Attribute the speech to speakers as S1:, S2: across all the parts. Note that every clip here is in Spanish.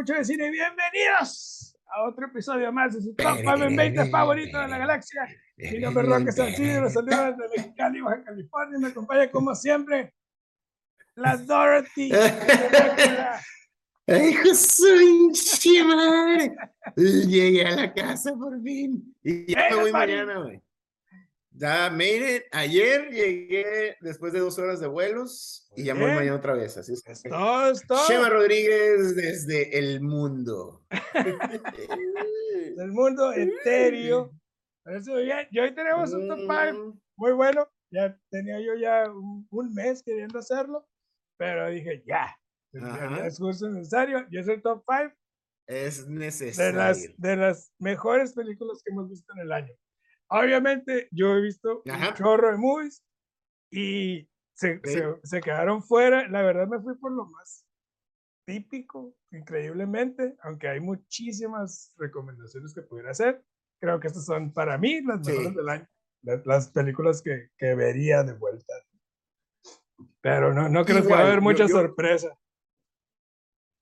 S1: Mucho de Cine. Bienvenidos a otro episodio más de su Top 5 en 20 favorito de la galaxia. Mi nombre es Roque Salcido, los saludos desde Mexicali, Baja California. Me acompaña como siempre la Dorothy.
S2: ¡Ay, Josué, madre! Llegué a la casa por fin. Y ya me voy mañana, güey. Ya made it. Ayer llegué después de dos horas de vuelos y ya voy mañana otra vez. Así es.
S1: Es todo, es todo.
S2: Shema Rodríguez desde el mundo.
S1: Del mundo. Eso bien. Y hoy tenemos un top 5 muy bueno. Ya tenía yo ya un, un mes queriendo hacerlo, pero dije ya.
S2: Ajá.
S1: Es justo necesario. Y es el top 5
S2: Es
S1: de
S2: necesario.
S1: las, de las mejores películas que hemos visto en el año. Obviamente, yo he visto
S2: Ajá.
S1: un chorro de movies y se, se, se quedaron fuera. La verdad, me fui por lo más típico, increíblemente, aunque hay muchísimas recomendaciones que pudiera hacer. Creo que estas son para mí las
S2: Sí.
S1: mejores del año, las, las películas que, que vería de vuelta. Pero no, no creo que va a haber mucha
S2: yo-
S1: sorpresa.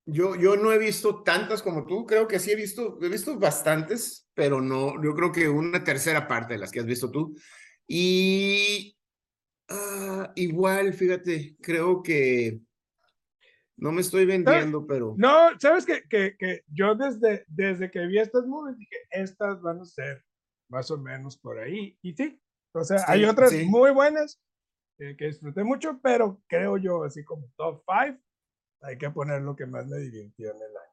S2: Yo, yo no he visto tantas como tú, creo que sí he visto, he visto bastantes, pero no, yo creo que una tercera parte de las que has visto tú. Y ah, igual, fíjate, creo que no me estoy vendiendo, pero
S1: No, sabes que, que, que yo desde, desde que vi estas movies dije, estas van a ser más o menos por ahí. Y sí, o sea, hay
S2: Sí,
S1: otras
S2: sí.
S1: muy buenas eh, que disfruté mucho, pero creo yo, así como top 5, hay que poner lo que más me divirtió en el año.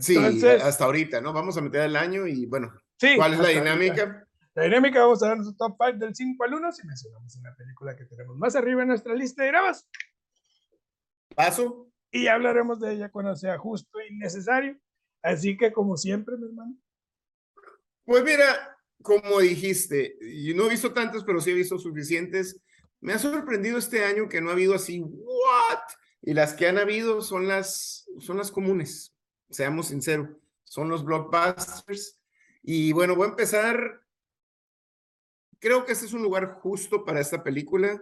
S2: Sí, hasta ahorita, ¿no? Vamos a meter el año y bueno,
S1: sí,
S2: ¿cuál es la
S1: hasta ahorita.
S2: dinámica?
S1: La dinámica, vamos a dar nuestro top 5 del 5 al 1 si mencionamos una película que tenemos más arriba en nuestra lista de grabas.
S2: Paso.
S1: Y hablaremos de ella cuando sea justo y necesario. Así que, como siempre, mi hermano.
S2: Pues mira, como dijiste, yo no he visto tantas, pero sí he visto suficientes. Me ha sorprendido este año que no ha habido así, ¿what? Y las que han habido son las, son las comunes, seamos sinceros, son los blockbusters. Y bueno, voy a empezar. Creo que este es un lugar justo para esta película.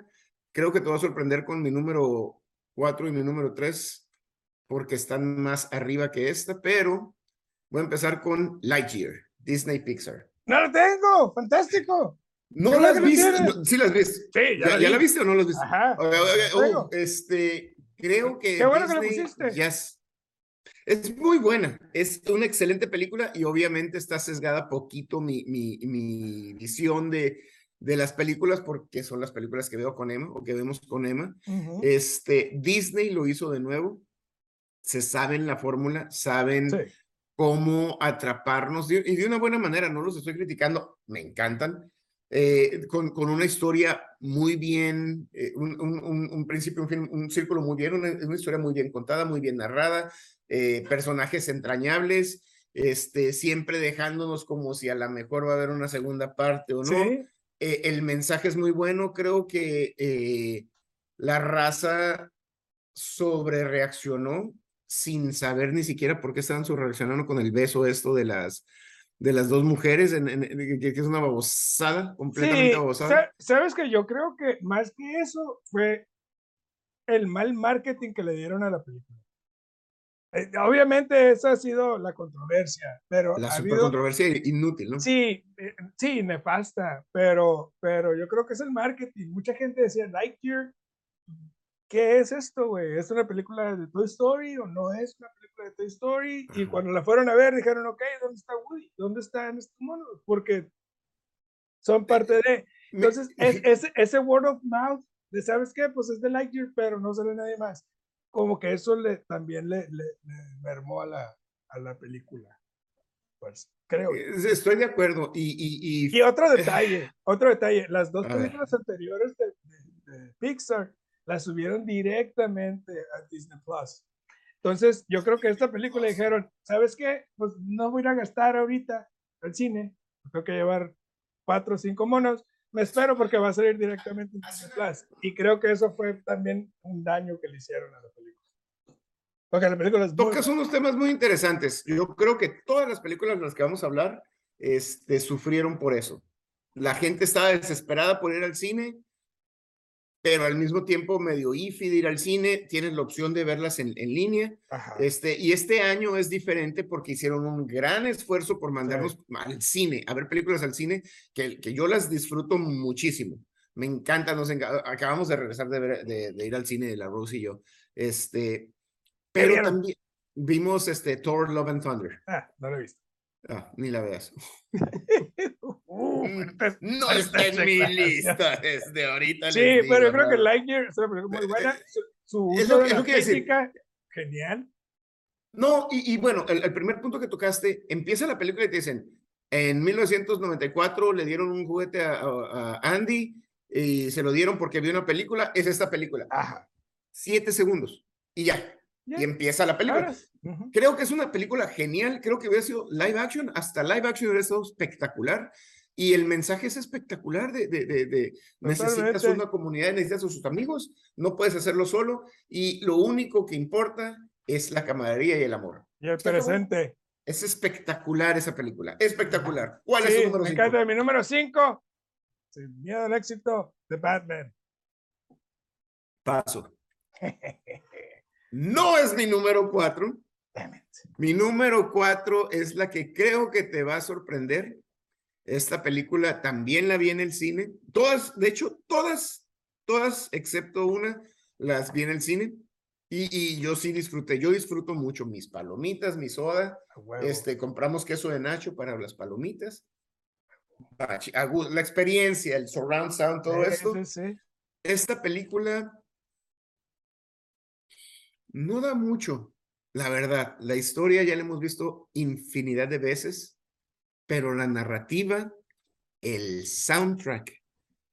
S2: Creo que te va a sorprender con mi número 4 y mi número 3, porque están más arriba que esta, pero voy a empezar con Lightyear, Disney Pixar.
S1: ¡No lo tengo! ¡Fantástico!
S2: ¿No
S1: ¿Qué
S2: las
S1: que lo
S2: viste? No, sí las viste.
S1: Sí,
S2: ¿Ya, ya la viste o no las viste?
S1: Ajá.
S2: Oh, oh, oh, este, creo que
S1: Qué bueno que la
S2: Disney
S1: pusiste.
S2: ya es, muy buena. Es una excelente película y obviamente está sesgada poquito mi, mi, mi visión de, de las películas porque son las películas que veo con Emma o que vemos con Emma. Este, Disney lo hizo de nuevo. Se saben la fórmula, saben
S1: Sí.
S2: cómo atraparnos y de una buena manera, no los estoy criticando, me encantan, eh, con, con una historia muy bien, eh, un, un- principio, un, fin, un círculo muy bien, una, una historia muy bien contada, muy bien narrada, eh, personajes entrañables, este, siempre dejándonos como si a lo mejor va a haber una segunda parte o no.
S1: Sí.
S2: El mensaje es muy bueno, creo que la raza sobre reaccionó sin saber ni siquiera por qué estaban reaccionando con el beso esto de las de las dos mujeres, en, en- en- que, es una babosada, completamente
S1: Sí,
S2: babosada.
S1: sa- sabes que yo creo que más que eso fue el mal marketing que le dieron a la película. Eh, obviamente esa ha sido la controversia, pero
S2: La
S1: ha
S2: super
S1: habido,
S2: controversia inútil, ¿no?
S1: sí, eh, sí, nefasta, pero, pero yo creo que es el marketing. Mucha gente decía, Lightyear, ¿qué es esto, güey? ¿Es una película de Toy Story o no es una película de Toy Story? Y cuando la fueron a ver, dijeron, ok, ¿dónde está Woody? ¿Dónde están estos monos? Porque son parte de... Entonces, es- ese, ese word of mouth de, ¿sabes qué? Pues es de Lightyear, pero no sale nadie más. Como que eso le, también le, le, le mermó a la, a la película. Pues, creo.
S2: Eh, Estoy de acuerdo. Y, y, y-
S1: Y otro detalle, otro detalle, las dos películas anteriores de, de- de Pixar las subieron directamente a Disney Plus. Entonces, yo creo que esta película dijeron, ¿sabes qué? Pues no voy a gastar ahorita al cine, tengo que llevar cuatro o cinco monos, me espero porque va a salir directamente en Disney Plus. Y creo que eso fue también un daño que le hicieron a la película. Porque la película es
S2: unos temas muy interesantes. Yo creo que todas las películas de las que vamos a hablar este, sufrieron por eso. La gente estaba desesperada por ir al cine pero al mismo tiempo medio iffy de ir al cine, tienes la opción de verlas en, en línea.
S1: Ajá.
S2: Este, y este año es diferente porque hicieron un gran esfuerzo por mandarnos al cine, a ver películas al cine, que, que yo las disfruto muchísimo. Me encanta, nos enca- acabamos de regresar de, ver- de, de ir al cine, la Rose y yo. Este, pero también vimos este, Thor Love and Thunder.
S1: Ah, no lo he visto.
S2: Ah, ni la veas.
S1: Uh,
S2: No está en mi lista desde ahorita.
S1: Sí,
S2: les
S1: pero yo
S2: digo,
S1: creo que. Lightyear es una película muy buena. Su, su
S2: Es
S1: uso
S2: lo
S1: de
S2: es
S1: la
S2: lo que
S1: técnica, genial.
S2: No, y, y bueno, el, el primer punto que tocaste, empieza la película y te dicen, en 1994 le dieron un juguete a, a- a Andy y se lo dieron porque vio una película, es esta película.
S1: Ajá.
S2: Siete segundos y ya, Y empieza la película. Creo que es una película genial, creo que hubiera sido live action, hasta live action hubiera sido espectacular. Y el mensaje es espectacular de, de, de, de necesitas una comunidad, necesitas a sus amigos, no puedes hacerlo solo y lo único que importa es la camaradería y el amor.
S1: Y el presente.
S2: Es espectacular esa película, espectacular. ¿Cuál es
S1: Sí,
S2: tu número
S1: me
S2: 5?
S1: encanta. Mi número 5, sin miedo al éxito, de Batman.
S2: Paso. No es mi número 4.
S1: Damn it.
S2: Mi número 4 es la que creo que te va a sorprender. Esta película también la vi en el cine. Todas, de hecho, todas, todas, excepto una, las vi en el cine. Y, y yo sí disfruté. Yo disfruto mucho mis palomitas, mi soda. Este, compramos queso de Nacho para las palomitas. La experiencia, el surround sound, todo
S1: Sí,
S2: esto.
S1: sí, sí.
S2: Esta película no da mucho, la verdad. La historia ya la hemos visto infinidad de veces, pero la narrativa, el soundtrack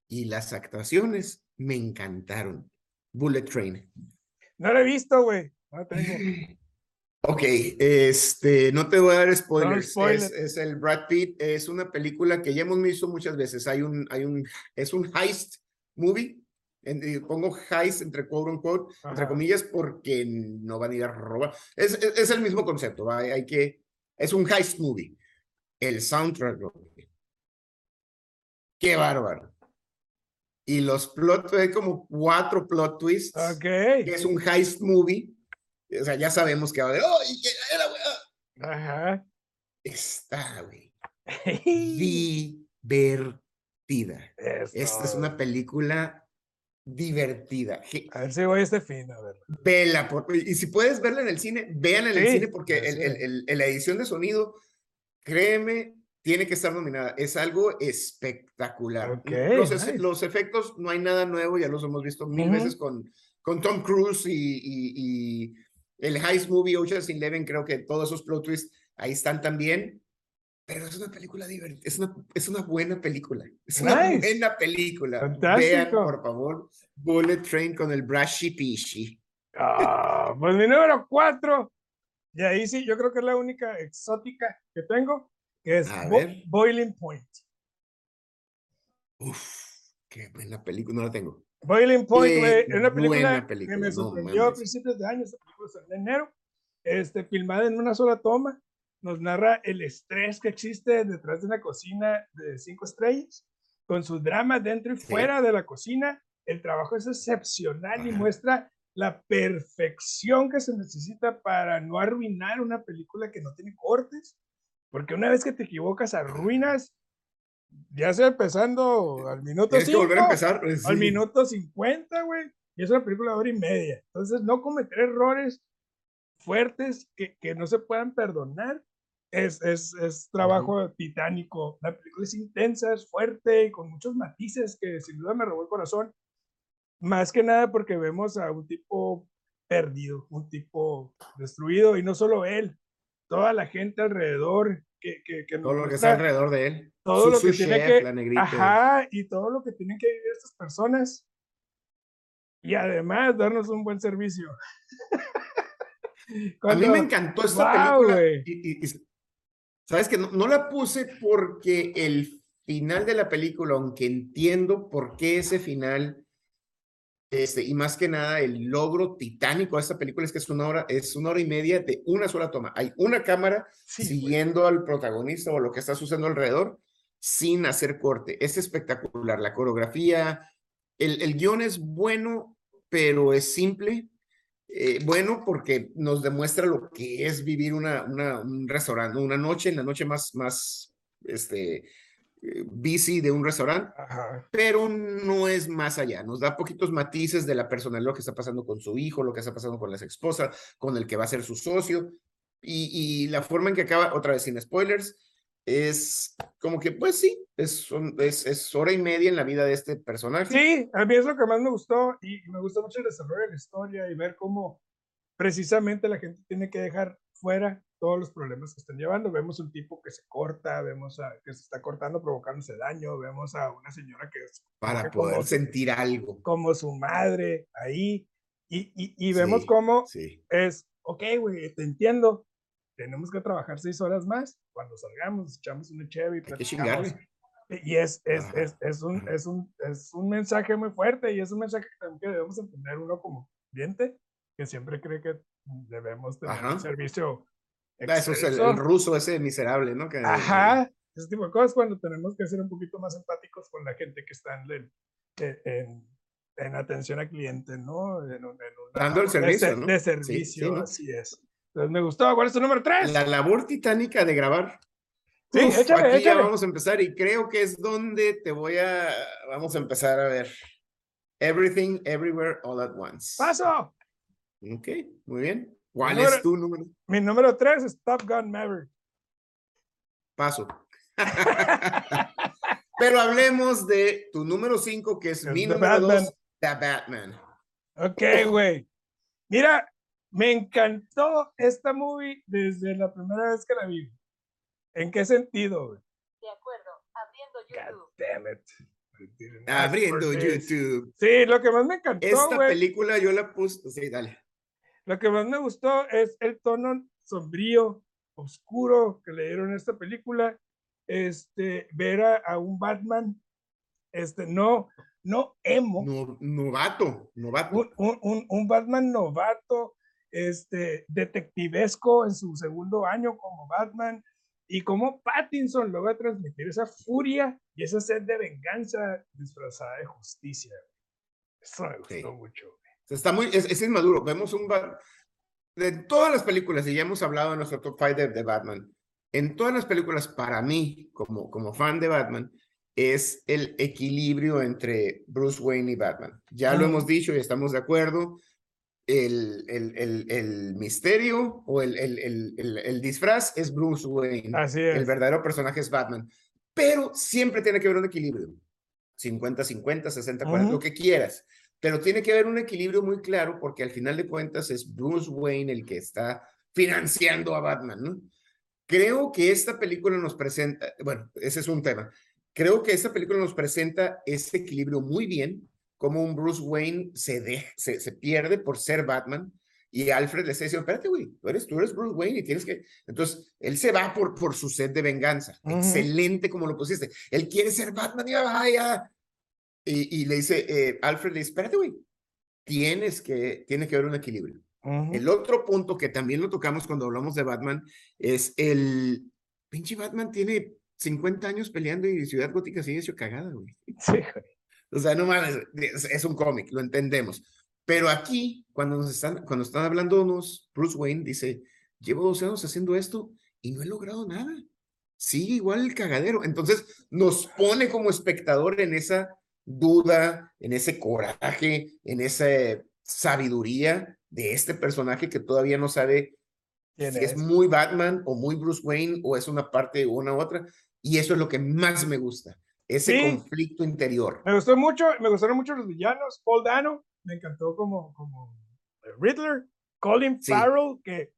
S2: y las actuaciones me encantaron. Bullet Train.
S1: No lo he visto, güey. No tengo.
S2: Ok, este, no te voy a dar spoilers. Es,
S1: spoilers.
S2: es el Brad Pitt, es una película que ya hemos visto muchas veces. Hay un, hay un, es un heist movie. En- y pongo heist entre quote unquote, entre
S1: Ajá.
S2: comillas, porque no van a ir a robar. Es, es, es el mismo concepto, ¿va? hay, hay que, es un heist movie. El soundtrack, qué bárbaro. Y los plot, hay como cuatro plot twists
S1: Ok.
S2: que es un heist movie. O sea, ya sabemos que va a haber. ¡Oh! y que era, güey, ah".
S1: Ajá.
S2: Está, güey. Divertida. Esta es una película divertida.
S1: A ver si voy este fin, a ver.
S2: Vela, por- y si puedes verla en el cine, véanla en el cine porque el, el- el- la edición de sonido, créeme, tiene que estar nominada. Es algo espectacular.
S1: Ok,
S2: los, es-
S1: nice.
S2: los efectos, no hay nada nuevo, ya los hemos visto mil veces con, con Tom Cruise y, y- y el Heist Movie Ocean's Eleven, creo que todos esos plot twists ahí están también. Pero es una película divertida, es una, es una buena película. Es una
S1: Nice.
S2: buena película. Vean,
S1: Fantástico.
S2: por favor, Bullet Train con el Brashy Pishi.
S1: Ah, pues mi número 4. Y ahí sí, yo creo que es la única exótica que tengo, que es
S2: A
S1: Bo-
S2: ver.
S1: Boiling Point.
S2: Uf, qué buena película, no la tengo.
S1: Boiling Point, güey, es una película,
S2: buena
S1: que
S2: película,
S1: me
S2: no
S1: sorprendió a
S2: mames.
S1: principios de año, película en enero, este, filmada en una sola toma, nos narra el estrés que existe detrás de una cocina de cinco estrellas, con su drama dentro y
S2: Sí.
S1: fuera de la cocina, el trabajo es excepcional y
S2: Ajá.
S1: muestra la perfección que se necesita para no arruinar una película que no tiene cortes, porque una vez que te equivocas arruinas, ya sea empezando al minuto
S2: que volver a
S1: 5,
S2: empezar.
S1: al
S2: sí.
S1: minuto 50, güey. Y es una película de hora y media. Entonces, no cometer errores fuertes que, que no se puedan perdonar es, es, es trabajo titánico. La película es intensa, es fuerte y con muchos matices que sin duda me robó el corazón. Más que nada porque vemos a un tipo perdido, un tipo destruido y no solo él, toda la gente alrededor que, que, que
S2: Todo lo que está alrededor de él.
S1: todo
S2: Su-
S1: lo que tiene
S2: chef,
S1: que
S2: la negrita.
S1: ajá y todo lo que tienen que vivir estas personas y además darnos un buen servicio
S2: A mí
S1: Cuando-
S2: me encantó esta
S1: Guau,
S2: película. y- y- Sabes que no, no la puse porque el final de la película, aunque entiendo por qué ese final, este, y más que nada el logro titánico de esta película es que es una hora, es una hora y media de una sola toma. Hay una cámara
S1: Sí,
S2: siguiendo al protagonista o lo que está sucediendo alrededor sin hacer corte. Es espectacular. La coreografía, el, el guion es bueno, pero es simple. Eh, bueno, porque nos demuestra lo que es vivir una, una, un restaurante, una noche, en la noche más, más este, eh, busy de un restaurante, pero no es más allá. Nos da poquitos matices de la personalidad, lo que está pasando con su hijo, lo que está pasando con la esposa, con el que va a ser su socio, y, y la forma en que acaba, otra vez sin spoilers, es como que, pues sí, es, es, es, hora y media en la vida de este personaje.
S1: Sí, a mí es lo que más me gustó y me gusta mucho el desarrollo de la historia y ver cómo precisamente la gente tiene que dejar fuera todos los problemas que están llevando. Vemos un tipo que se corta, vemos a, que se está cortando provocándose daño, vemos a una señora que es...
S2: Para poder sentir algo.
S1: Como su madre ahí. Y, y, y vemos cómo
S2: sí.
S1: es, ok, güey, te entiendo, tenemos que trabajar seis horas más. Cuando salgamos, echamos una cheve y Y es, es, es, es, un, es, un, es un mensaje muy fuerte y es un mensaje que también debemos entender uno como cliente, que siempre cree que debemos tener un servicio.
S2: Ah, eso es el, el, ruso ese miserable, ¿no? Que,
S1: Ajá, ese tipo de cosas cuando tenemos que ser un poquito más empáticos con la gente que está en, en, en atención al cliente, ¿no? En, en
S2: Dando el servicio,
S1: de,
S2: ¿no?
S1: De servicio, sí, sí, ¿no? así es. Entonces me gustó. ¿Cuál es tu número 3?
S2: La labor titánica de grabar.
S1: Sí, Uf, échale,
S2: aquí
S1: échale.
S2: ya vamos a empezar y creo que es donde te voy a. Vamos a empezar a ver. Everything, Everywhere, All at Once.
S1: ¡Paso!
S2: Ok, muy bien. ¿Cuál
S1: número,
S2: es tu número?
S1: Mi número 3 es Top Gun Maverick.
S2: Paso. Pero hablemos de tu número 5, que es
S1: El
S2: mi
S1: The
S2: número
S1: Batman.
S2: 2, The Batman.
S1: Ok, güey. Mira, me encantó esta movie desde la primera vez que la vi. ¿En qué sentido, güey?
S3: De acuerdo, abriendo
S1: God
S3: YouTube.
S1: damn it.
S2: Abriendo. YouTube.
S1: Sí, lo que más me encantó,
S2: Esta película yo la puse. Sí, dale.
S1: lo que más me gustó es el tono sombrío, oscuro que le dieron a esta película. Este, ver a, a un Batman, este, no, no emo,
S2: No- novato, novato.
S1: un- un- un Batman novato, este, detectivesco en su segundo año como Batman, y cómo Pattinson logra transmitir esa furia y esa sed de venganza disfrazada de justicia. Eso me gustó
S2: Sí.
S1: mucho.
S2: Está muy, es, es inmaduro. Vemos un de todas las películas, y ya hemos hablado en nuestro top 5 de, de Batman, en todas las películas, para mí, como, como fan de Batman, es el equilibrio entre Bruce Wayne y Batman. Ya lo
S1: Mm.
S2: hemos dicho y estamos de acuerdo. El, el, el, el misterio o el, el, el, el, el disfraz es Bruce Wayne.
S1: Así
S2: El
S1: es.
S2: verdadero personaje es Batman. Pero siempre tiene que haber un equilibrio. 50-50, 60-40,
S1: Ujú.
S2: lo que quieras. Pero tiene que haber un equilibrio muy claro porque al final de cuentas es Bruce Wayne el que está financiando a Batman, ¿no? Creo que esta película nos presenta, bueno, ese es un tema. Creo que esta película nos presenta ese equilibrio muy bien, como un Bruce Wayne se, de- se, se pierde por ser Batman y Alfred le está diciendo, espérate, güey, tú eres, tú eres Bruce Wayne y tienes que... Entonces, él se va por, por su sed de venganza.
S1: Ujú.
S2: Excelente como lo pusiste. Él quiere ser Batman y vaya. Y, y le dice, eh, Alfred le dice, espérate, güey, tienes que, tiene que haber un equilibrio.
S1: Ujú.
S2: El otro punto que también lo tocamos cuando hablamos de Batman es el pinche Batman tiene 50 años peleando y Ciudad Gótica sigue hecho cagada, güey.
S1: Sí, güey.
S2: O sea, no mames, es, es un cómic, lo entendemos. Pero aquí, cuando nos están, cuando están hablándonos, Bruce Wayne dice, llevo dos años haciendo esto y no he logrado nada. Sigue igual el cagadero. Entonces, nos pone como espectador en esa duda, en ese coraje, en esa sabiduría de este personaje que todavía no sabe
S1: ¿Quién
S2: si es
S1: es?
S2: muy Batman o muy Bruce Wayne o es una parte o una u otra. Y eso es lo que más me gusta, ese
S1: Sí.
S2: conflicto interior.
S1: Me gustó mucho, me gustaron mucho los villanos. Paul Dano, me encantó como, como Riddler. Colin
S2: Sí.
S1: Farrell, que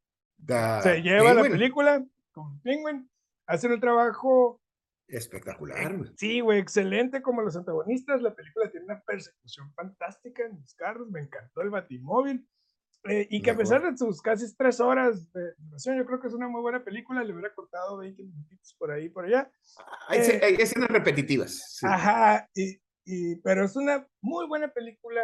S2: The
S1: se lleva la
S2: Penguin,
S1: película con Penguin. Hacen un trabajo,
S2: Espectacular. güey.
S1: sí, güey, excelente como los antagonistas. La película tiene una persecución fantástica en los carros. Me encantó el Batimóvil. Eh, y que a pesar de sus casi tres horas de duración, yo creo que es una muy buena película. Le hubiera cortado 20 minutitos por ahí, por allá.
S2: Hay,
S1: eh,
S2: hay escenas repetitivas. sí.
S1: Ajá, y, y- pero es una muy buena película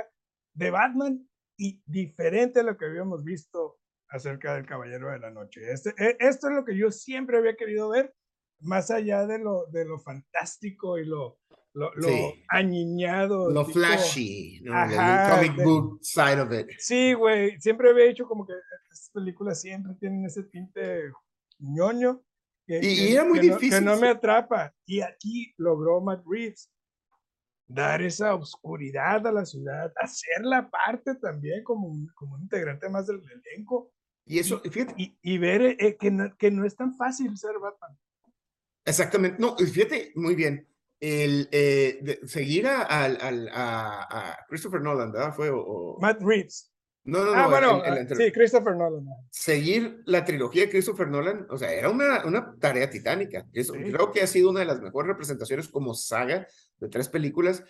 S1: de Batman y diferente a lo que habíamos visto acerca del Caballero de la Noche. Este, e- esto es lo que yo siempre había querido ver, más allá de lo, de lo fantástico y lo, lo, lo
S2: Sí.
S1: añiñado.
S2: Lo
S1: tipo-
S2: flashy, ¿no?
S1: Ajá,
S2: comic
S1: de-
S2: book side of it.
S1: Sí, güey, siempre había dicho como que estas películas siempre tienen ese tinte ñoño. Que,
S2: Y-
S1: que-
S2: y era muy
S1: que no-
S2: difícil,
S1: que no me atrapa. Y aquí logró Matt Reeves dar esa oscuridad a la ciudad, hacerla parte también como un, como un integrante más del elenco
S2: Y eso, fíjate,
S1: y, y ver eh, que, no, que no es tan fácil ser Batman.
S2: exactamente, no, y fíjate, muy bien. El eh, de- seguir a, al- a- a Christopher Nolan, ¿verdad? Fue o, o-
S1: Matt Reeves.
S2: no, no, no,
S1: ah,
S2: el-
S1: bueno,
S2: el- el
S1: ah, sí, Christopher Nolan.
S2: seguir la trilogía de Christopher Nolan, o sea, era una, una tarea titánica. Eso,
S1: Sí.
S2: Creo que ha sido una de las mejores representaciones como saga de tres películas.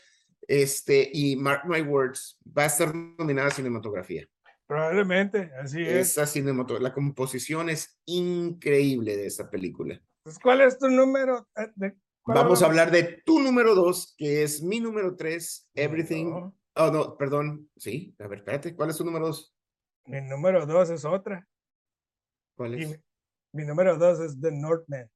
S2: Este, y Mark My Words, va a estar nominada a cinematografía.
S1: Probablemente, así es.
S2: Esa cinematografía, la composición es increíble de esta película.
S1: Pues, ¿Cuál es tu número? eh, de-
S2: Vamos a hablar de tu número dos, que es mi número tres, Everything.
S1: No,
S2: Oh, no, perdón. Sí, a ver, espérate, ¿cuál es tu número dos?
S1: mi número dos es otra.
S2: ¿Cuál es?
S1: mi, mi número dos es The Northman.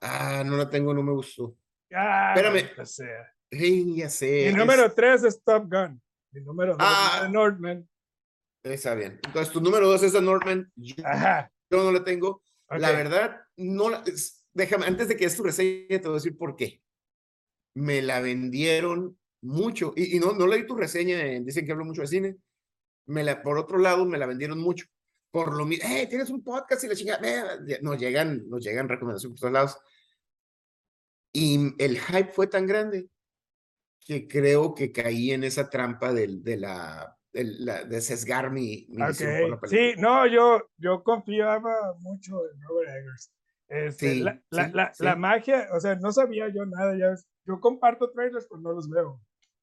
S2: Ah, no la tengo, no me gustó.
S1: Ah,
S2: Espérame.
S1: sea.
S2: Hey, ya sé.
S1: Mi
S2: es-
S1: número tres es Top Gun. Mi número dos
S2: Ah.
S1: es The Northman.
S2: Está bien. Entonces, tu número dos es The Northman. Yo,
S1: Ajá.
S2: yo no la tengo. La verdad, no la. es- déjame, antes de que es tu reseña, te voy a decir por qué. Me la vendieron mucho. Y, y no, no leí tu reseña, en- dicen que hablo mucho de cine. Me la, por otro lado, me la vendieron mucho. Por lo mismo, hey, tienes un podcast y la chingada. ve", ya- Nos llegan, nos llegan recomendaciones por todos lados. Y el hype fue tan grande que creo que caí en esa trampa del, de la, del- la- de sesgar mi, mi visión por la
S1: Ok,
S2: película.
S1: Sí, no, yo, yo confiaba mucho en Robert Eggers. Este,
S2: Sí,
S1: la, la,
S2: sí,
S1: la, la
S2: sí.
S1: magia, o sea, no sabía yo nada. Ya ves, yo comparto trailers, pero no los veo.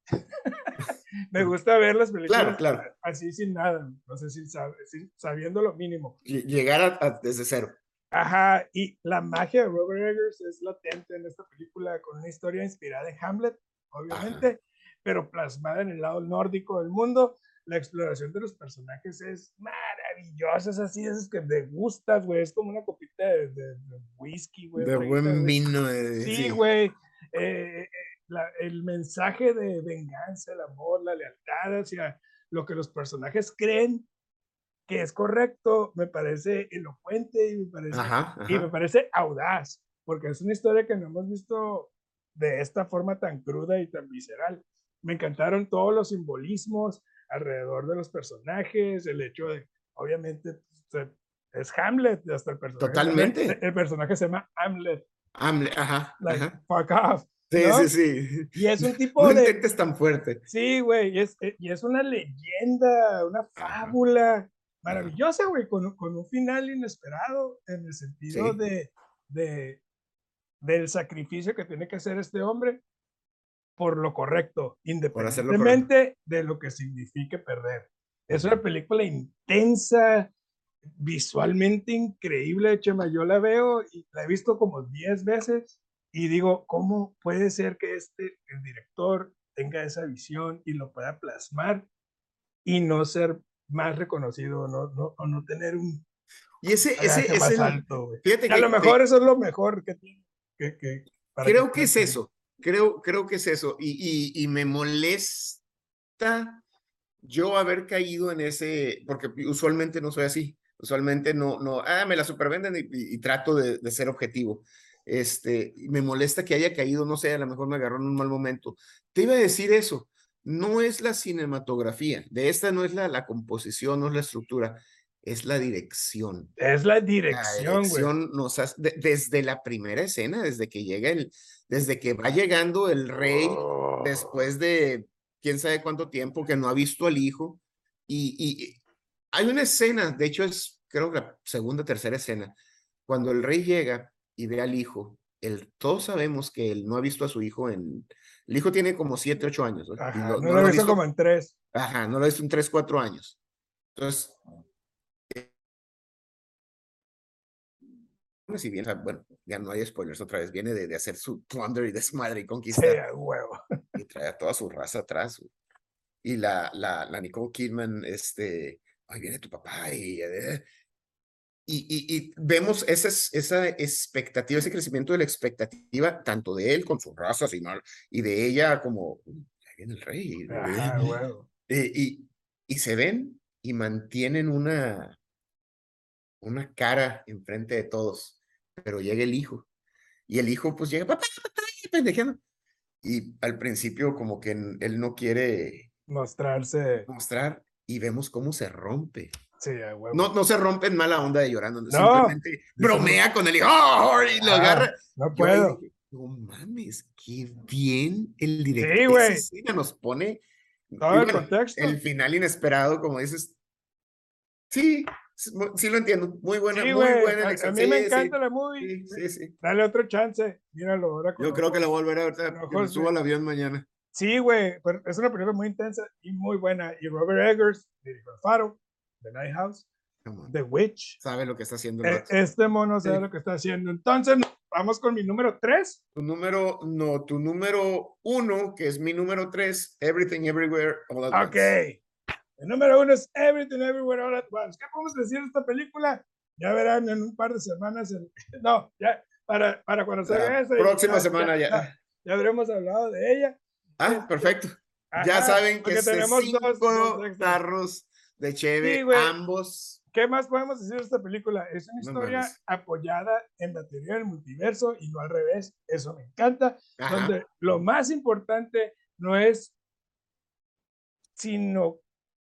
S1: Me gusta ver las películas
S2: claro.
S1: así sin nada, no sé sin- sabiendo lo mínimo.
S2: Lle- Llegar a, a- desde cero.
S1: Ajá, y la magia de Robert Eggers es latente en esta película con una historia inspirada en Hamlet, obviamente, pero plasmada en el lado nórdico del mundo. La exploración de los personajes es maravillosa, es así, es que te gustas, güey, es como una copita de, de- de whisky, güey.
S2: De buen vino. eh,
S1: Sí, güey. eh, eh, la- el mensaje de venganza, el amor, la lealtad hacia lo que los personajes creen que es correcto, me parece elocuente y me parece,
S2: Ajá,
S1: y me
S2: ajá.
S1: parece audaz, porque es una historia que no hemos visto de esta forma tan cruda y tan visceral. Me encantaron todos los simbolismos alrededor de los personajes, el hecho de, obviamente, es Hamlet, hasta el personaje.
S2: Totalmente.
S1: el personaje se llama Hamlet,
S2: Hamlet, ajá,
S1: like,
S2: ajá.
S1: fuck off.
S2: Sí,
S1: ¿no?
S2: sí, sí.
S1: Y es un tipo
S2: No
S1: de,
S2: intentes tan fuerte.
S1: Sí, güey, y es, y es una leyenda, una fábula maravillosa, güey, con, un- con un final inesperado en el sentido
S2: Sí.
S1: de, de, del sacrificio que tiene que hacer este hombre por lo correcto,
S2: Por hacerlo
S1: independientemente de lo que signifique perder. Es una película intensa, visualmente increíble, Chema. Yo la veo y la he visto como 10 veces y digo, ¿cómo puede ser que este, el director tenga esa visión y lo pueda plasmar y no ser más reconocido no, no, o no tener un
S2: Y ese, ese
S1: bagaje
S2: es
S1: más
S2: el.
S1: alto?
S2: Fíjate
S1: Y a
S2: que
S1: lo
S2: te-
S1: mejor eso es lo mejor que tiene. Que, que,
S2: creo que es
S1: pueda-
S2: eso. Creo, creo que es eso. Y, y, me molesta yo haber caído en ese, porque usualmente no soy así. Usualmente no, no, ah, me la supervenden y, y- trato de, de ser objetivo. Este, me molesta que haya caído, no sé, a lo mejor me agarró en un mal momento. Te iba a decir eso, no es la cinematografía, de esta no es la, la composición, no es la estructura, es la dirección.
S1: Es la
S2: La
S1: dirección, güey.
S2: dirección nos hace- de- desde la primera escena, desde que llega el, desde que va llegando el rey,
S1: Oh.
S2: después de quién sabe cuánto tiempo que no ha visto al hijo, y, hay una escena, de hecho es creo que la segunda, tercera escena, cuando el rey llega y ve al hijo, el, todos sabemos que él no ha visto a su hijo en, el hijo tiene como siete, ocho años, ¿no?
S1: Ajá,
S2: lo-
S1: no,
S2: no
S1: lo
S2: ha
S1: visto como en tres.
S2: Ajá, no lo he visto en 3, 4 años. Entonces, si bien, bueno, ya no hay spoilers otra vez, viene de, de hacer su plunder y desmadre y
S1: Sí,
S2: conquistar
S1: a huevo.
S2: y trae a toda su raza atrás. Y la, la, la Nicole Kidman, este, ay, viene tu papá y, eh, y, y, y vemos esa, es- esa expectativa, ese crecimiento de la expectativa, tanto de él con su raza mal, y de ella como, "Uy, ahí viene el rey.
S1: Ajá, huevo.
S2: Eh, y, y se ven y mantienen una, una cara enfrente de todos, pero llega el hijo. Y el hijo pues llega, papá, papá, y pendejeando. Y al principio como que él no quiere
S1: Mostrarse.
S2: mostrar y vemos cómo se rompe.
S1: Sí, huevo.
S2: No, no se rompe en mala onda de llorando,
S1: No.
S2: simplemente bromea con el hijo ¡oh! y lo
S1: Ah,
S2: agarra.
S1: No puedo.
S2: dije, no mames, qué bien el director.
S1: Sí,
S2: esa
S1: güey.
S2: escena nos pone
S1: Todo el
S2: bueno,
S1: contexto.
S2: el final inesperado, como dices. Sí, sí lo entiendo. Muy buena,
S1: Sí,
S2: muy buena
S1: A, a
S2: elección.
S1: mí
S2: Sí,
S1: me
S2: sí,
S1: encanta la movie.
S2: Sí, sí, sí.
S1: Dale otro chance. Míralo ahora.
S2: Yo creo que la volveré a ver
S1: con
S2: que me
S1: ojos
S2: subo al avión mañana.
S1: Sí, güey. Es una película muy intensa y muy buena. Y Robert Eggers, dirigió El Faro, The Night House,
S2: Come on.
S1: The Witch.
S2: Sabe lo que está haciendo. el vato.
S1: este mono sabe lo que está haciendo. Entonces, vamos con mi número 3.
S2: Tu número, no, tu número uno, que es mi número tres, Everything Everywhere All at
S1: Ok.
S2: Once.
S1: El número uno es Everything Everywhere All at Once. ¿Qué podemos decir de esta película? Ya verán en un par de semanas. en- No, ya, para, para cuando salga esa.
S2: próxima semana ya.
S1: Ya habremos hablado de ella.
S2: Ah, perfecto. Ya
S1: Ajá,
S2: saben que este
S1: tenemos
S2: cinco
S1: dos-
S2: tarros de cheve,
S1: Sí,
S2: ambos.
S1: ¿Qué más podemos decir de esta película? Es una
S2: No
S1: historia
S2: mames.
S1: apoyada en la teoría del multiverso y no al revés. Eso me encanta.
S2: Ajá.
S1: Donde lo más importante no es sino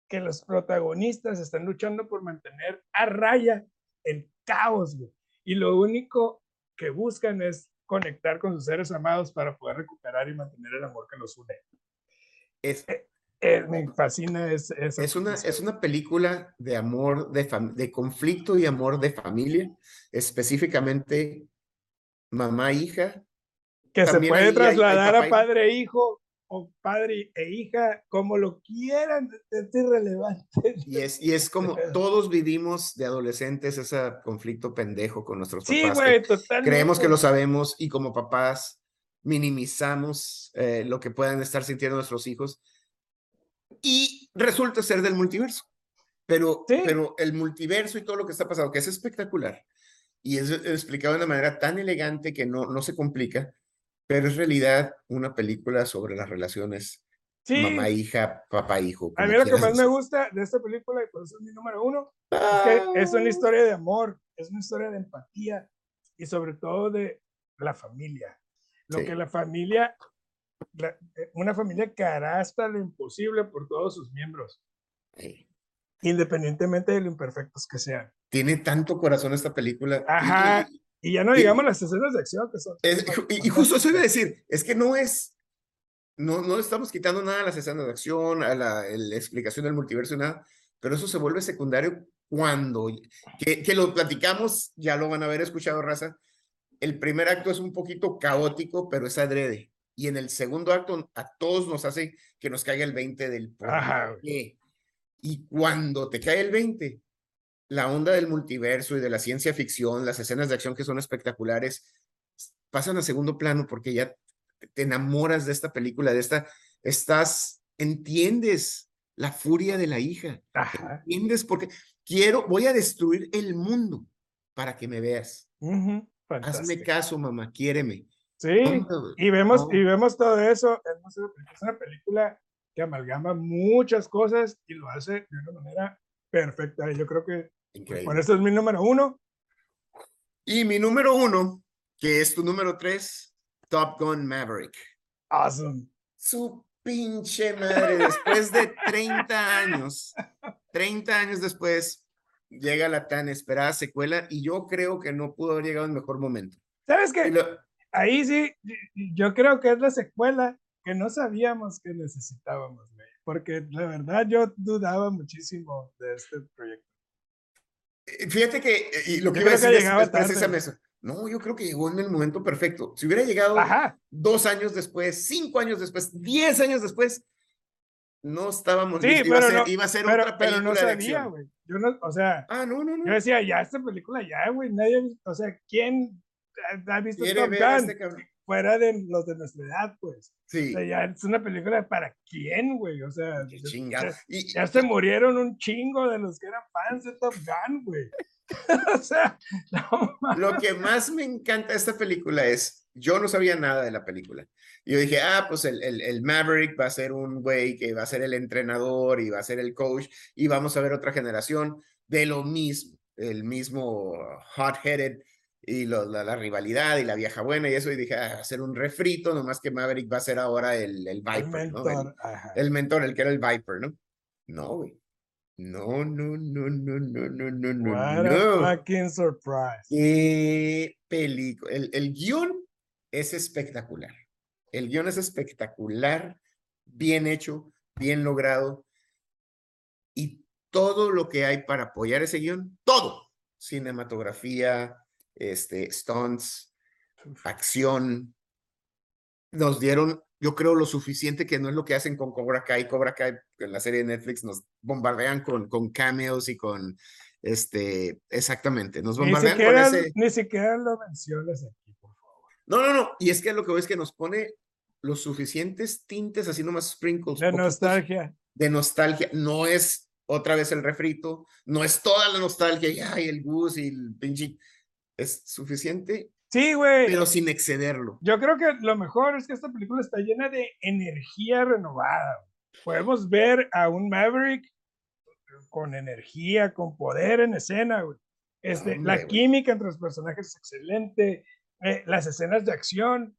S1: que los protagonistas están luchando por mantener a raya el caos, güey. Y lo único que buscan es conectar con sus seres amados para poder recuperar y mantener el amor que los une.
S2: Es,
S1: Eh, me fascina es,
S2: es, una, es una película de amor, de, de conflicto y amor de familia, específicamente mamá-hija.
S1: que se puede trasladar a padre e hijo o padre e hija, como lo quieran, es irrelevante.
S2: Y es, y es como todos vivimos de adolescentes ese conflicto pendejo con nuestros
S1: Sí,
S2: papás. que
S1: güey, totalmente.
S2: creemos que lo sabemos y como papás minimizamos eh, lo que puedan estar sintiendo nuestros hijos y resulta ser del multiverso. Pero,
S1: Sí.
S2: pero el multiverso y todo lo que está pasando, que es espectacular y es explicado de una manera tan elegante que no, no se complica, pero es realidad una película sobre las relaciones
S1: Sí,
S2: mamá-hija, papá-hijo.
S1: a mí lo que más me
S2: decir.
S1: gusta de esta película, y por eso es mi número uno, es que es una historia de amor, es una historia de empatía y sobre todo de la familia. Lo
S2: Sí.
S1: que la familia, la- eh, una familia que hará hasta lo imposible por todos sus miembros,
S2: Sí.
S1: independientemente de lo imperfectos que sean.
S2: Tiene tanto corazón esta película.
S1: Ajá.
S2: y-
S1: Y ya no digamos las escenas de acción que son.
S2: Es- y, y justo eso iba a decir, es que no es, no, no estamos quitando nada a las escenas de acción, a la, el- explicación del multiverso y nada, pero eso se vuelve secundario cuando, que, que lo platicamos, ya lo van a haber escuchado, raza, el primer acto es un poquito caótico, pero es adrede, y en el segundo acto a todos nos hace que nos caiga el 20 del
S1: Ajá.
S2: Y cuando te cae el 20, la onda del multiverso y de la ciencia ficción, las escenas de acción que son espectaculares, pasan a segundo plano porque ya te- enamoras de esta película, de esta, estás, entiendes la furia de la hija,
S1: Ajá.
S2: entiendes porque quiero, voy a destruir el mundo para que me veas.
S1: Ujú,
S2: Hazme
S1: fantástico.
S2: caso, mamá, quiéreme.
S1: Sí, y vemos,
S2: no.
S1: y vemos todo eso. Es una, es una película que amalgama muchas cosas y lo hace de una manera perfecta. Y yo creo que
S2: Increíble.
S1: por eso es mi número uno.
S2: Y mi número uno, que es tu número tres, Top Gun Maverick.
S1: Awesome.
S2: Su pinche madre, después de 30 años, 30 años después, llega la tan esperada secuela y yo creo que no pudo haber llegado en mejor momento.
S1: ¿Sabes qué?
S2: lo-
S1: Ahí sí, yo creo que es la secuela que no sabíamos que necesitábamos, porque la verdad yo dudaba muchísimo de este proyecto.
S2: Eh, fíjate que, eh, y lo que
S1: Yo
S2: iba a decir es, es precisamente eso. No, yo creo que llegó en el momento perfecto. Si hubiera llegado
S1: Ajá,
S2: dos años después, cinco años después, diez años después, no estábamos
S1: Sí,
S2: listos. Iba, a
S1: pero
S2: ser,
S1: no-
S2: iba a ser
S1: pero,
S2: otra
S1: pero
S2: película
S1: no
S2: de
S1: sabía,
S2: acción.
S1: güey. Yo no, o sea,
S2: Ah, no, no,
S1: yo
S2: no.
S1: decía, ya esta película, ya, güey, nadie, o sea, ¿quién ha- visto Top
S2: a
S1: Gun?
S2: este.
S1: Fuera de los de nuestra edad, pues.
S2: Sí,
S1: O sea, ya es una película para quién, güey. O sea,
S2: qué
S1: ya-
S2: Y-
S1: se murieron un chingo de los que eran fans de Top Gun, güey. o sea, no.
S2: Lo que más me encanta de esta película es, yo no sabía nada de la película. Yo dije, ah, pues el, el, el Maverick va a ser un güey que va a ser el entrenador y va a ser el coach y vamos a ver otra generación de lo mismo, el mismo hot-headed y lo- la, la rivalidad y la vieja buena y eso. Y dije, ah, ser un refrito, nomás que Maverick va a ser ahora el, el
S1: El
S2: Viper, ¿no? El-
S1: mentor, ajá.
S2: el mentor, el que era el Viper, ¿no? No, güey. No, no, no, no, no, no, no, no,
S1: What
S2: no.
S1: a fucking surprise.
S2: Qué película. El, el guion es espectacular. El guion es espectacular, bien hecho, bien logrado. Y todo lo que hay para apoyar ese guion, todo. Cinematografía, este, stunts, acción. Nos dieron, yo creo, lo suficiente que no es lo que hacen con Cobra Kai. Cobra Kai, en la serie de Netflix, nos bombardean con, con cameos y con, este, exactamente, nos
S1: Ni
S2: bombardean con
S1: siquiera,
S2: ese.
S1: ni siquiera lo menciones aquí, por favor.
S2: No, no, no. Y es que lo que veo es que nos pone los suficientes tintes, así nomás sprinkles.
S1: De nostalgia.
S2: De nostalgia. No es otra vez el refrito, no es toda la nostalgia, y ay, el Gus y el pinche. Es suficiente,
S1: Sí, güey.
S2: pero sin excederlo.
S1: Yo creo que lo mejor es que esta película está llena de energía renovada. Podemos ver a un Maverick con energía, con poder en escena, güey. Este,
S2: Hombre,
S1: la química entre los personajes es excelente. eh, las escenas de acción,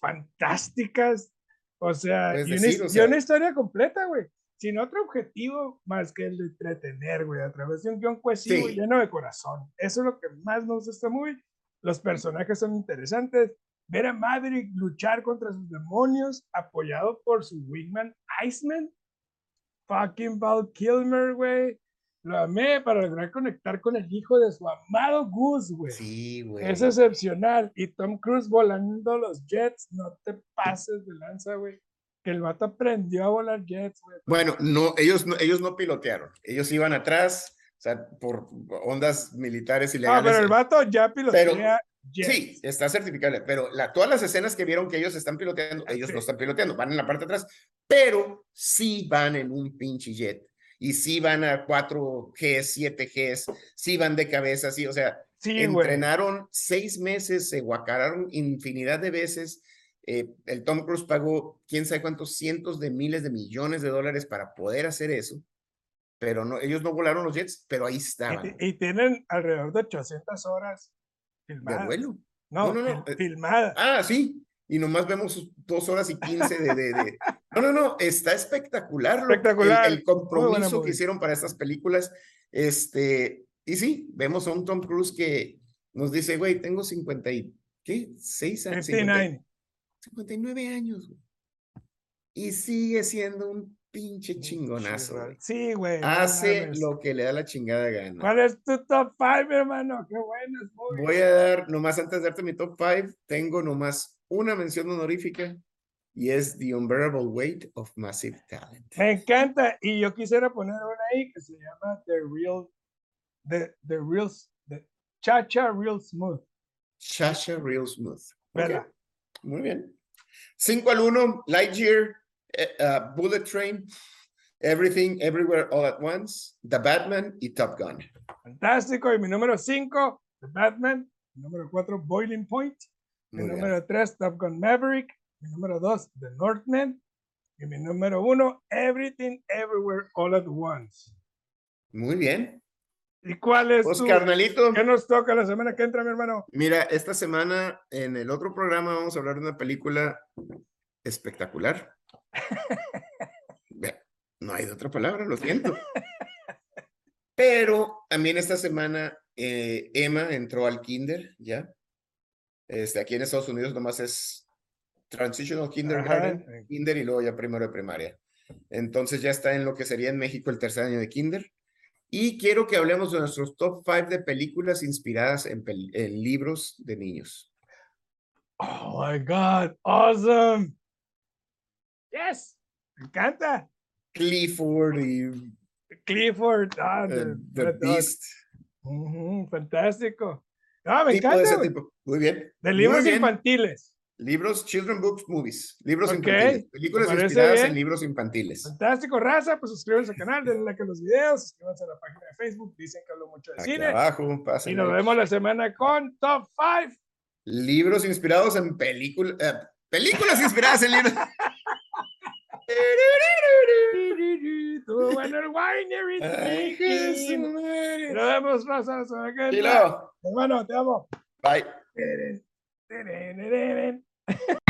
S1: fantásticas. O sea, una,
S2: decir,
S1: y una historia completa, güey. Sin otro objetivo más que el de entretener, güey, a través de un guion cohesivo y lleno de corazón. Eso es lo que más me gusta movie. Los personajes son interesantes. Ver a Maverick luchar contra sus demonios, apoyado por su wingman Iceman. Fucking Val Kilmer, güey. Lo amé para lograr conectar con el hijo de su amado Goose, güey.
S2: Sí, güey.
S1: Es excepcional. Y Tom Cruise volando los jets, no te pases de lanza, güey. Que el vato aprendió a volar jets, güey.
S2: Bueno, no, ellos no, ellos no pilotearon. Ellos iban atrás, o sea, por ondas militares
S1: Ah,
S2: ilegales.
S1: pero el vato ya pilotea jets.
S2: Sí, está certificable, pero la, todas las escenas que vieron que ellos están piloteando, ellos
S1: Sí.
S2: no están piloteando, van en la parte de atrás, pero sí van en un pinche jet. Y sí van a 4Gs, 7Gs, sí van de cabeza, sí, o sea,
S1: Sí, güey.
S2: entrenaron seis meses, se guacararon infinidad de veces. Eh, el Tom Cruise pagó quién sabe cuántos cientos de miles de millones de dólares para poder hacer eso, pero no, ellos no volaron los jets, pero ahí estaban,
S1: y tienen alrededor de 800 horas
S2: de
S1: filmadas.
S2: vuelo.
S1: No,
S2: No, no, no,
S1: fil-
S2: eh,
S1: filmadas.
S2: Ah, sí. Y nomás vemos dos horas y quince de, de, de- No, no, no. Está espectacular. lo- el-
S1: Espectacular.
S2: El,
S1: buena
S2: compromiso que hicieron para estas películas. Este, y sí, vemos a un Tom Cruise que nos dice, güey, tengo 50 y, ¿qué? 6 años.
S1: 59.
S2: 59 años, güey. Y sigue siendo un pinche chingonazo, güey.
S1: Sí, güey.
S2: Hace lo que le da la chingada gana.
S1: ¿Cuál es tu top 5, hermano? Qué buenas movies.
S2: Voy a dar, nomás antes de darte mi top 5, tengo nomás una mención honorífica y es The Unbearable Weight of Massive Talent.
S1: Me encanta. Y yo quisiera poner una ahí que se llama The Real, The, the Real, The Chacha Real Smooth.
S2: Shasha Real Smooth.
S1: ¿Verdad?
S2: Muy bien. 5 al 1, Lightyear, eh, uh, Bullet Train, Everything, Everywhere, All at Once, The Batman y Top Gun.
S1: Fantástico. Y mi número 5, The Batman. Mi número 4, Boiling Point. Mi
S2: Muy
S1: número 3, Top Gun Maverick. Mi número 2, The Northman. Y mi número 1, Everything, Everywhere, All at Once.
S2: Muy bien.
S1: ¿Y cuál es
S2: Pues
S1: tu?
S2: carnalito,
S1: ¿Qué nos toca la semana que entra, mi hermano?
S2: mira, esta semana en el otro programa vamos a hablar de una película espectacular. No hay de otra palabra, lo siento. Pero también esta semana eh, Emma entró al kinder, ¿ya? Este, aquí en Estados Unidos nomás es Transitional Kindergarten,
S1: Ajá.
S2: kinder y luego ya primero de primaria. Entonces ya está en lo que sería en México el tercer año de kinder. Y quiero que hablemos de nuestros top 5 de películas inspiradas en, pel- en libros de niños.
S1: Oh my God, awesome. Yes, me encanta.
S2: Clifford y
S1: Clifford, ah,
S2: eh, The. Beast.
S1: Fantástico. No, me
S2: tipo de
S1: encanta.
S2: ese
S1: güey.
S2: tipo. Muy bien.
S1: De libros infantiles.
S2: Libros, children books, movies. Libros infantiles. Películas inspiradas en libros infantiles.
S1: Fantástico, raza. Pues suscríbanse al canal, denle like a los videos, suscríbanse a la página de Facebook. Dicen que hablo mucho de
S2: Aquí
S1: cine.
S2: abajo,
S1: Y nos vemos la semana con Top 5.
S2: Libros inspirados en películas. películas inspiradas en libros.
S1: Estuvo bueno el wine. Nos vemos, raza. la semana que viene.
S2: Chilo.
S1: Hermano, te amo.
S2: Bye.
S1: Da-da-da-da-da.